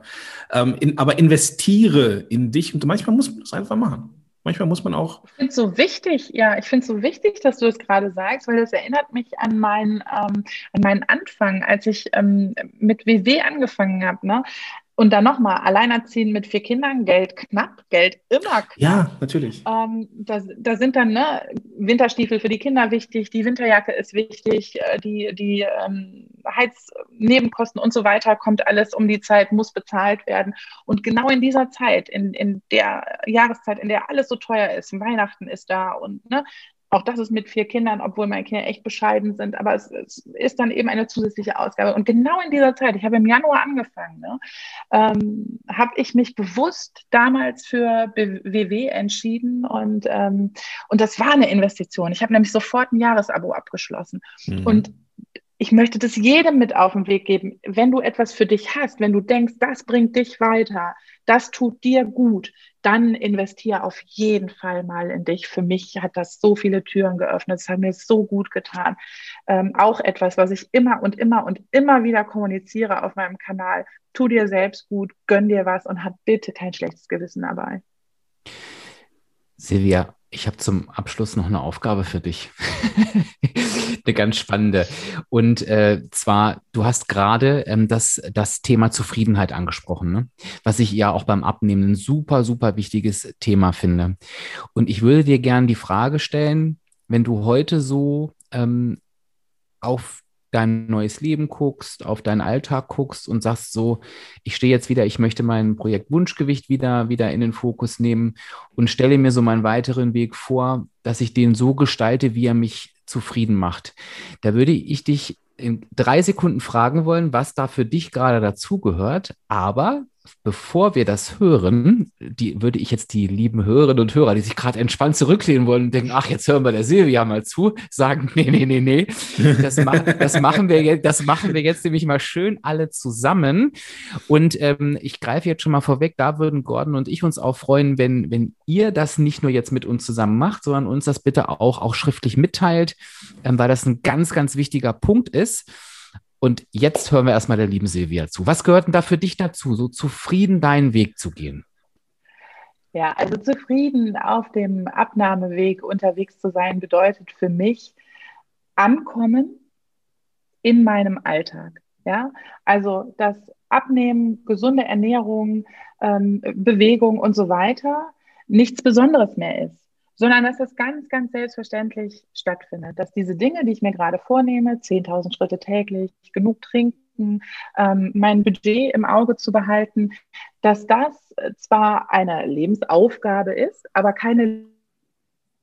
Ähm, in, aber investiere in dich und manchmal muss man das einfach machen. Manchmal muss man auch. Ich finde es so wichtig, ja, ich finde es so wichtig, dass du es gerade sagst, weil das erinnert mich an meinen, ähm, an meinen Anfang, als ich ähm, mit WW angefangen habe. Ne? Und dann nochmal, alleinerziehen mit vier Kindern, Geld knapp, Geld immer knapp. Ja, natürlich. Ähm, da, da, sind dann ne, Winterstiefel für die Kinder wichtig, die Winterjacke ist wichtig, äh, die, die ähm, Heiznebenkosten und so weiter, kommt alles um die Zeit, muss bezahlt werden. Und genau in dieser Zeit, in, in der Jahreszeit, in der alles so teuer ist, Weihnachten ist da und ne, auch das ist mit vier Kindern, obwohl meine Kinder echt bescheiden sind, aber es, es, ist dann eben eine zusätzliche Ausgabe. Und genau in dieser Zeit, ich habe im Januar angefangen, ne, ähm, habe ich mich bewusst damals für WW entschieden und, ähm, und das war eine Investition. Ich habe nämlich sofort ein Jahresabo abgeschlossen. Mhm. Und ich möchte das jedem mit auf den Weg geben. Wenn du etwas für dich hast, wenn du denkst, das bringt dich weiter, das tut dir gut, dann investiere auf jeden Fall mal in dich. Für mich hat das so viele Türen geöffnet. Es hat mir so gut getan. Ähm, auch etwas, was ich immer und immer und immer wieder kommuniziere auf meinem Kanal. Tu dir selbst gut, gönn dir was und hab bitte kein schlechtes Gewissen dabei. Silvia, ich habe zum Abschluss noch eine Aufgabe für dich. eine ganz spannende. Und äh, zwar, du hast gerade ähm, das, das Thema Zufriedenheit angesprochen, ne? was ich ja auch beim Abnehmen ein super, super wichtiges Thema finde. Und ich würde dir gerne die Frage stellen, wenn du heute so ähm, auf dein neues Leben guckst, auf deinen Alltag guckst und sagst so, ich stehe jetzt wieder, ich möchte mein Projekt Wunschgewicht wieder, wieder in den Fokus nehmen und stelle mir so meinen weiteren Weg vor, dass ich den so gestalte, wie er mich zufrieden macht. Da würde ich dich in drei Sekunden fragen wollen, was da für dich gerade dazugehört. Aber bevor wir das hören, die, würde ich jetzt die lieben Hörerinnen und Hörer, die sich gerade entspannt zurücklehnen wollen und denken, ach, jetzt hören wir der Silvia mal zu, sagen, nee, nee, nee, nee, das, ma das, machen, wir jetzt, das machen wir jetzt nämlich mal schön alle zusammen. Und ähm, ich greife jetzt schon mal vorweg, da würden Gordon und ich uns auch freuen, wenn, wenn ihr das nicht nur jetzt mit uns zusammen macht, sondern uns das bitte auch, auch schriftlich mitteilt, ähm, weil das ein ganz, ganz wichtiger Punkt ist. Und jetzt hören wir erstmal der lieben Silvia zu. Was gehört denn da für dich dazu, so zufrieden deinen Weg zu gehen? Ja, also zufrieden auf dem Abnahmeweg unterwegs zu sein, bedeutet für mich ankommen in meinem Alltag. Ja, also das Abnehmen, gesunde Ernährung, ähm, Bewegung und so weiter nichts Besonderes mehr ist sondern dass das ganz, ganz selbstverständlich stattfindet. Dass diese Dinge, die ich mir gerade vornehme, 10.000 Schritte täglich, genug trinken, ähm, mein Budget im Auge zu behalten, dass das zwar eine Lebensaufgabe ist, aber keine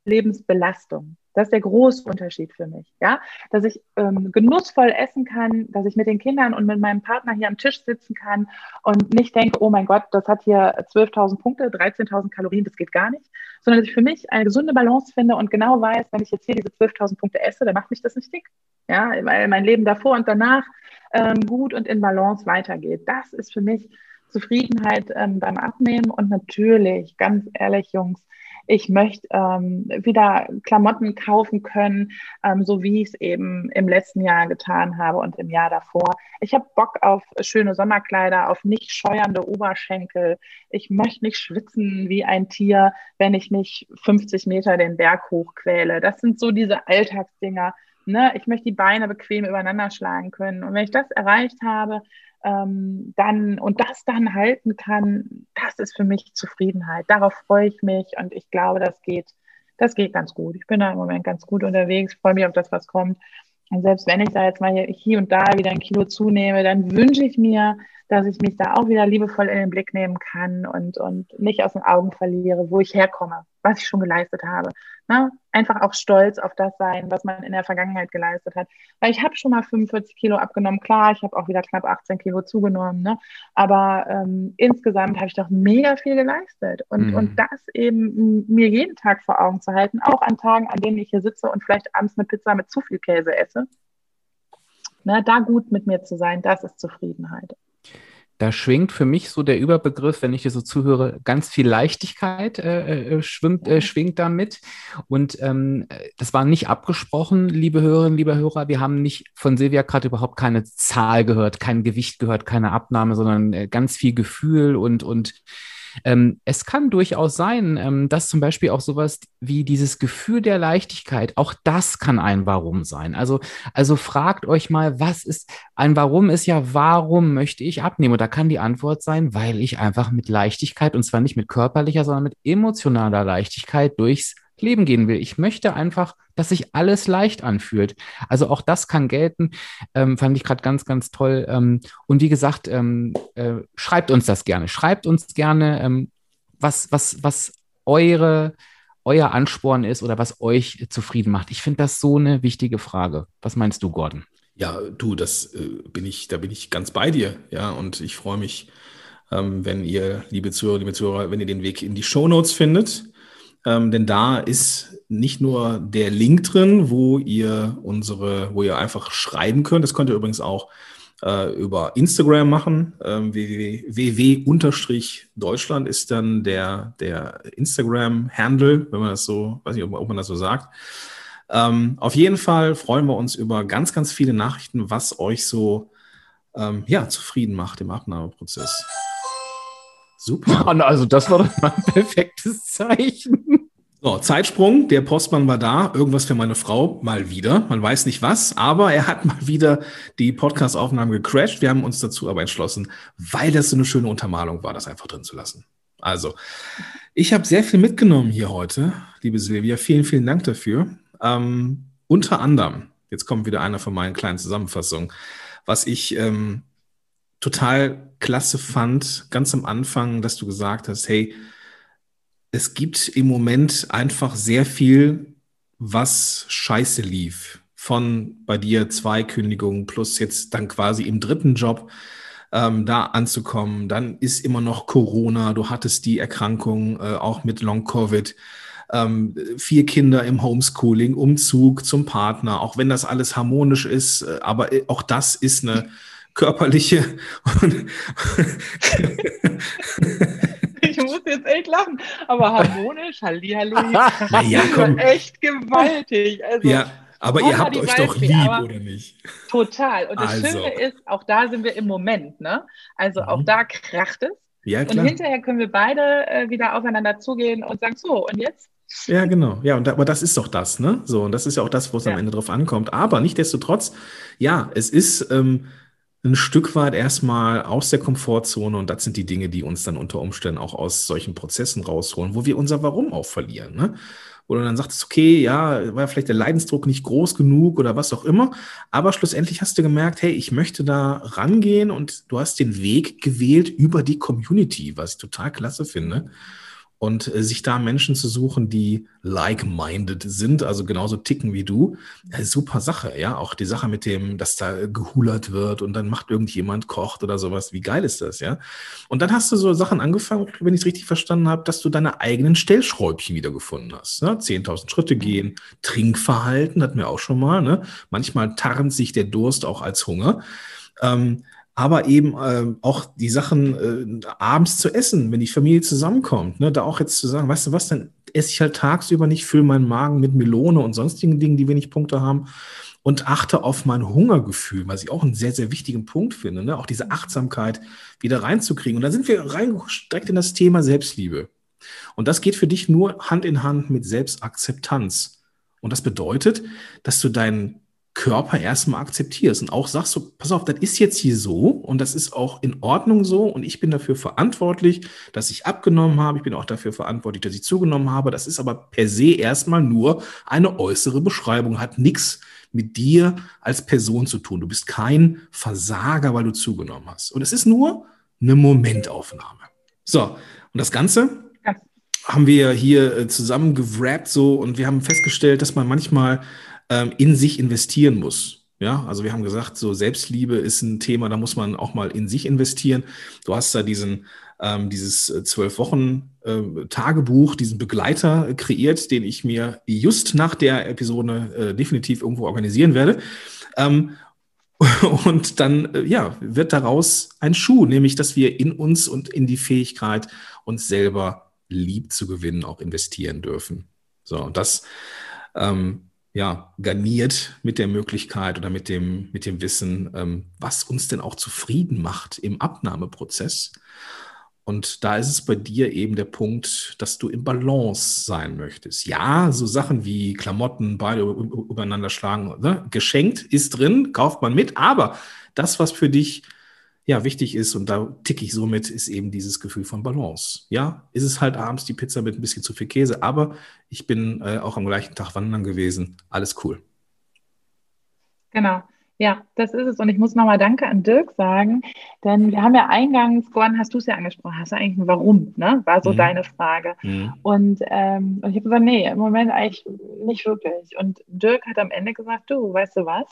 Lebensbelastung. Das ist der große Unterschied für mich, ja, dass ich ähm, genussvoll essen kann, dass ich mit den Kindern und mit meinem Partner hier am Tisch sitzen kann und nicht denke, oh mein Gott, das hat hier 12.000 Punkte, 13.000 Kalorien, das geht gar nicht, sondern dass ich für mich eine gesunde Balance finde und genau weiß, wenn ich jetzt hier diese 12.000 Punkte esse, dann macht mich das nicht dick, ja, weil mein Leben davor und danach ähm, gut und in Balance weitergeht. Das ist für mich Zufriedenheit ähm, beim Abnehmen und natürlich, ganz ehrlich, Jungs, ich möchte ähm, wieder Klamotten kaufen können, ähm, so wie ich es eben im letzten Jahr getan habe und im Jahr davor. Ich habe Bock auf schöne Sommerkleider, auf nicht scheuernde Oberschenkel. Ich möchte nicht schwitzen wie ein Tier, wenn ich mich 50 Meter den Berg hochquäle. Das sind so diese Alltagsdinger. Ne? Ich möchte die Beine bequem übereinander schlagen können. Und wenn ich das erreicht habe, ähm, dann und das dann halten kann, das ist für mich Zufriedenheit. Darauf freue ich mich und ich glaube, das geht, das geht ganz gut. Ich bin da im Moment ganz gut unterwegs, freue mich auf das, was kommt. Und selbst wenn ich da jetzt mal hier und da wieder ein Kilo zunehme, dann wünsche ich mir, dass ich mich da auch wieder liebevoll in den Blick nehmen kann und, und nicht aus den Augen verliere, wo ich herkomme, was ich schon geleistet habe. Ne? Einfach auch stolz auf das sein, was man in der Vergangenheit geleistet hat. Weil ich habe schon mal 45 Kilo abgenommen, klar, ich habe auch wieder knapp 18 Kilo zugenommen, ne? aber ähm, insgesamt habe ich doch mega viel geleistet. Und, mhm. und das eben mir jeden Tag vor Augen zu halten, auch an Tagen, an denen ich hier sitze und vielleicht abends eine Pizza mit zu viel Käse esse. Ne, da gut mit mir zu sein, das ist Zufriedenheit da schwingt für mich so der Überbegriff, wenn ich dir so zuhöre, ganz viel Leichtigkeit äh, äh, schwimmt, äh, schwingt damit. Und ähm, das war nicht abgesprochen, liebe Hörerinnen, liebe Hörer. Wir haben nicht von Silvia gerade überhaupt keine Zahl gehört, kein Gewicht gehört, keine Abnahme, sondern äh, ganz viel Gefühl und, und ähm, es kann durchaus sein, ähm, dass zum Beispiel auch sowas wie dieses Gefühl der Leichtigkeit, auch das kann ein Warum sein. Also, also fragt euch mal, was ist ein Warum ist ja, warum möchte ich abnehmen? Und da kann die Antwort sein, weil ich einfach mit Leichtigkeit und zwar nicht mit körperlicher, sondern mit emotionaler Leichtigkeit durchs Leben gehen will. Ich möchte einfach, dass sich alles leicht anfühlt. Also auch das kann gelten. Ähm, fand ich gerade ganz, ganz toll. Ähm, und wie gesagt, ähm, äh, schreibt uns das gerne. Schreibt uns gerne, ähm, was, was, was eure, euer Ansporn ist oder was euch zufrieden macht. Ich finde das so eine wichtige Frage. Was meinst du, Gordon? Ja, du, das äh, bin ich, da bin ich ganz bei dir. Ja, und ich freue mich, ähm, wenn ihr, liebe Zuhörer, liebe Zuhörer, wenn ihr den Weg in die Show Notes findet ähm, denn da ist nicht nur der Link drin, wo ihr unsere, wo ihr einfach schreiben könnt. Das könnt ihr übrigens auch äh, über Instagram machen. Ähm, www-deutschland ist dann der, der Instagram-Handle, wenn man das so, weiß nicht, ob, ob man das so sagt. Ähm, auf jeden Fall freuen wir uns über ganz, ganz viele Nachrichten, was euch so ähm, ja, zufrieden macht im Abnahmeprozess. Super. Also das war doch mal ein perfektes Zeichen. So, Zeitsprung, der Postmann war da, irgendwas für meine Frau, mal wieder, man weiß nicht was, aber er hat mal wieder die Podcast-Aufnahme gecrashed. Wir haben uns dazu aber entschlossen, weil das so eine schöne Untermalung war, das einfach drin zu lassen. Also, ich habe sehr viel mitgenommen hier heute, liebe Silvia, vielen, vielen Dank dafür. Ähm, unter anderem, jetzt kommt wieder einer von meinen kleinen Zusammenfassungen, was ich ähm, total klasse fand, ganz am Anfang, dass du gesagt hast, hey, es gibt im Moment einfach sehr viel, was scheiße lief. Von bei dir zwei Kündigungen plus jetzt dann quasi im dritten Job ähm, da anzukommen. Dann ist immer noch Corona, du hattest die Erkrankung äh, auch mit Long-Covid. Ähm, vier Kinder im Homeschooling, Umzug zum Partner, auch wenn das alles harmonisch ist, äh, aber äh, auch das ist eine körperliche muss jetzt echt lachen, aber harmonisch, Hallihallo, naja, komm. echt gewaltig. Also, ja, aber ihr habt euch doch lieb, oder nicht? Total. Und das also. Schöne ist, auch da sind wir im Moment, ne? Also mhm. auch da kracht es. Ja, klar. Und hinterher können wir beide äh, wieder aufeinander zugehen und sagen, so, und jetzt ja, genau. Ja, und da, aber das ist doch das, ne? So, und das ist ja auch das, wo es ja. am Ende drauf ankommt. Aber nichtdestotrotz, ja, es ist ähm, ein Stück weit erstmal aus der Komfortzone und das sind die Dinge, die uns dann unter Umständen auch aus solchen Prozessen rausholen, wo wir unser Warum auch verlieren. Ne? Wo du dann sagst, okay, ja, war vielleicht der Leidensdruck nicht groß genug oder was auch immer, aber schlussendlich hast du gemerkt, hey, ich möchte da rangehen und du hast den Weg gewählt über die Community, was ich total klasse finde und äh, sich da Menschen zu suchen, die like-minded sind, also genauso ticken wie du, ja, super Sache, ja. Auch die Sache mit dem, dass da gehulert wird und dann macht irgendjemand kocht oder sowas. Wie geil ist das, ja? Und dann hast du so Sachen angefangen, wenn ich es richtig verstanden habe, dass du deine eigenen Stellschräubchen wiedergefunden hast. Ne? 10.000 Schritte gehen, Trinkverhalten hatten wir auch schon mal. Ne? Manchmal tarnt sich der Durst auch als Hunger. Ähm, aber eben äh, auch die Sachen äh, abends zu essen, wenn die Familie zusammenkommt. Ne? Da auch jetzt zu sagen, weißt du was, dann esse ich halt tagsüber nicht, fülle meinen Magen mit Melone und sonstigen Dingen, die wenig Punkte haben und achte auf mein Hungergefühl, was ich auch einen sehr, sehr wichtigen Punkt finde, ne? auch diese Achtsamkeit wieder reinzukriegen. Und da sind wir rein direkt in das Thema Selbstliebe. Und das geht für dich nur Hand in Hand mit Selbstakzeptanz. Und das bedeutet, dass du deinen Körper erstmal akzeptierst und auch sagst so, pass auf, das ist jetzt hier so und das ist auch in Ordnung so und ich bin dafür verantwortlich, dass ich abgenommen habe. Ich bin auch dafür verantwortlich, dass ich zugenommen habe. Das ist aber per se erstmal nur eine äußere Beschreibung, hat nichts mit dir als Person zu tun. Du bist kein Versager, weil du zugenommen hast. Und es ist nur eine Momentaufnahme. So, und das Ganze haben wir hier äh, zusammen gewrappt so und wir haben festgestellt, dass man manchmal ähm, in sich investieren muss. Ja, also wir haben gesagt, so Selbstliebe ist ein Thema, da muss man auch mal in sich investieren. Du hast da diesen, ähm, dieses äh, zwölf Wochen äh, Tagebuch, diesen Begleiter kreiert, den ich mir just nach der Episode äh, definitiv irgendwo organisieren werde. Ähm, und dann, äh, ja, wird daraus ein Schuh, nämlich, dass wir in uns und in die Fähigkeit, uns selber lieb zu gewinnen, auch investieren dürfen. So, und das ähm, ja, garniert mit der Möglichkeit oder mit dem, mit dem Wissen, ähm, was uns denn auch zufrieden macht im Abnahmeprozess. Und da ist es bei dir eben der Punkt, dass du im Balance sein möchtest. Ja, so Sachen wie Klamotten beide übereinander schlagen, ne? geschenkt ist drin, kauft man mit, aber das, was für dich ja, wichtig ist, und da ticke ich somit, ist eben dieses Gefühl von Balance. Ja, ist es halt abends die Pizza mit ein bisschen zu viel Käse, aber ich bin äh, auch am gleichen Tag wandern gewesen. Alles cool. Genau. Ja, das ist es. Und ich muss nochmal Danke an Dirk sagen, denn wir haben ja eingangs, Gordon, hast du es ja angesprochen, hast du eigentlich ein Warum, ne? War so mhm. deine Frage. Mhm. Und, ähm, und ich habe gesagt, nee, im Moment eigentlich nicht wirklich. Und Dirk hat am Ende gesagt, du, weißt du was?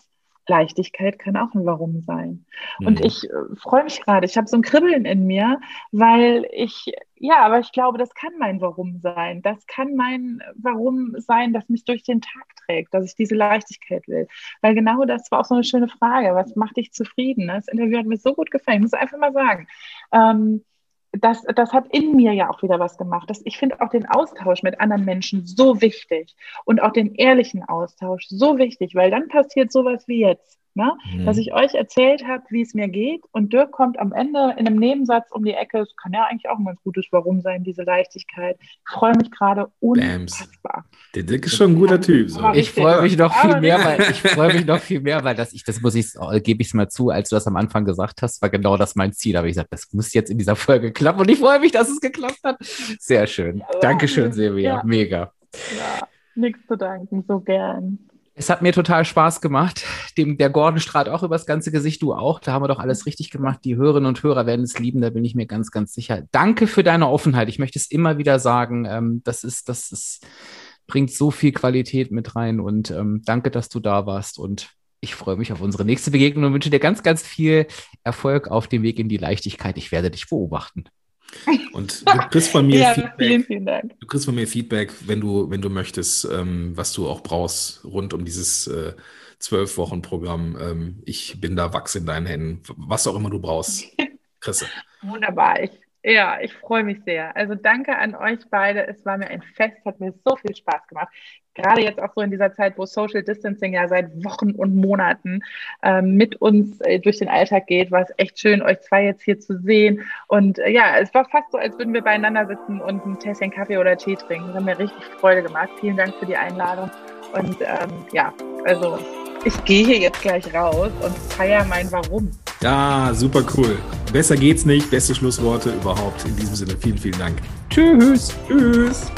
Leichtigkeit kann auch ein Warum sein. Mhm. Und ich äh, freue mich gerade. Ich habe so ein Kribbeln in mir, weil ich, ja, aber ich glaube, das kann mein Warum sein. Das kann mein Warum sein, das mich durch den Tag trägt, dass ich diese Leichtigkeit will. Weil genau das war auch so eine schöne Frage. Was macht dich zufrieden? Das Interview hat mir so gut gefallen. Ich muss einfach mal sagen. Ähm, das, das hat in mir ja auch wieder was gemacht. Das, ich finde auch den Austausch mit anderen Menschen so wichtig und auch den ehrlichen Austausch so wichtig, weil dann passiert sowas wie jetzt. Ne? Mhm. Dass ich euch erzählt habe, wie es mir geht und Dirk kommt am Ende in einem Nebensatz um die Ecke. Es kann ja eigentlich auch ein ganz gutes Warum sein, diese Leichtigkeit. Ich freue mich gerade unfassbar. Der Dirk ist schon ein guter Typ. So. Ich freue mich noch viel mehr, weil ich freue mich noch viel mehr, weil das ich, das muss ich, gebe ich es mal zu, als du das am Anfang gesagt hast, war genau das mein Ziel. Da habe ich gesagt, das muss jetzt in dieser Folge klappen und ich freue mich, dass es geklappt hat. Sehr schön. Ja, Dankeschön, Silvia. Ja. Mega. Ja, nichts zu danken, so gern. Es hat mir total Spaß gemacht. Dem, der Gordon strahlt auch übers ganze Gesicht, du auch. Da haben wir doch alles richtig gemacht. Die Hörerinnen und Hörer werden es lieben, da bin ich mir ganz, ganz sicher. Danke für deine Offenheit. Ich möchte es immer wieder sagen. Ähm, das ist, das ist, bringt so viel Qualität mit rein und ähm, danke, dass du da warst und ich freue mich auf unsere nächste Begegnung und wünsche dir ganz, ganz viel Erfolg auf dem Weg in die Leichtigkeit. Ich werde dich beobachten. Und du kriegst von mir ja, Feedback. Vielen, vielen Dank. Du kriegst von mir Feedback, wenn du, wenn du möchtest, ähm, was du auch brauchst rund um dieses zwölf äh, Wochen Programm. Ähm, ich bin da wachs in deinen Händen. Was auch immer du brauchst. Chrisse. Wunderbar. Ich ja, ich freue mich sehr. Also danke an euch beide. Es war mir ein Fest, hat mir so viel Spaß gemacht. Gerade jetzt auch so in dieser Zeit, wo Social Distancing ja seit Wochen und Monaten ähm, mit uns äh, durch den Alltag geht, war es echt schön, euch zwei jetzt hier zu sehen. Und äh, ja, es war fast so, als würden wir beieinander sitzen und ein Tässchen Kaffee oder Tee trinken. Das hat mir richtig Freude gemacht. Vielen Dank für die Einladung. Und ähm, ja, also ich gehe hier jetzt gleich raus und feiere mein Warum. Ja, super cool. Besser geht's nicht. Beste Schlussworte überhaupt. In diesem Sinne, vielen, vielen Dank. Tschüss. Tschüss.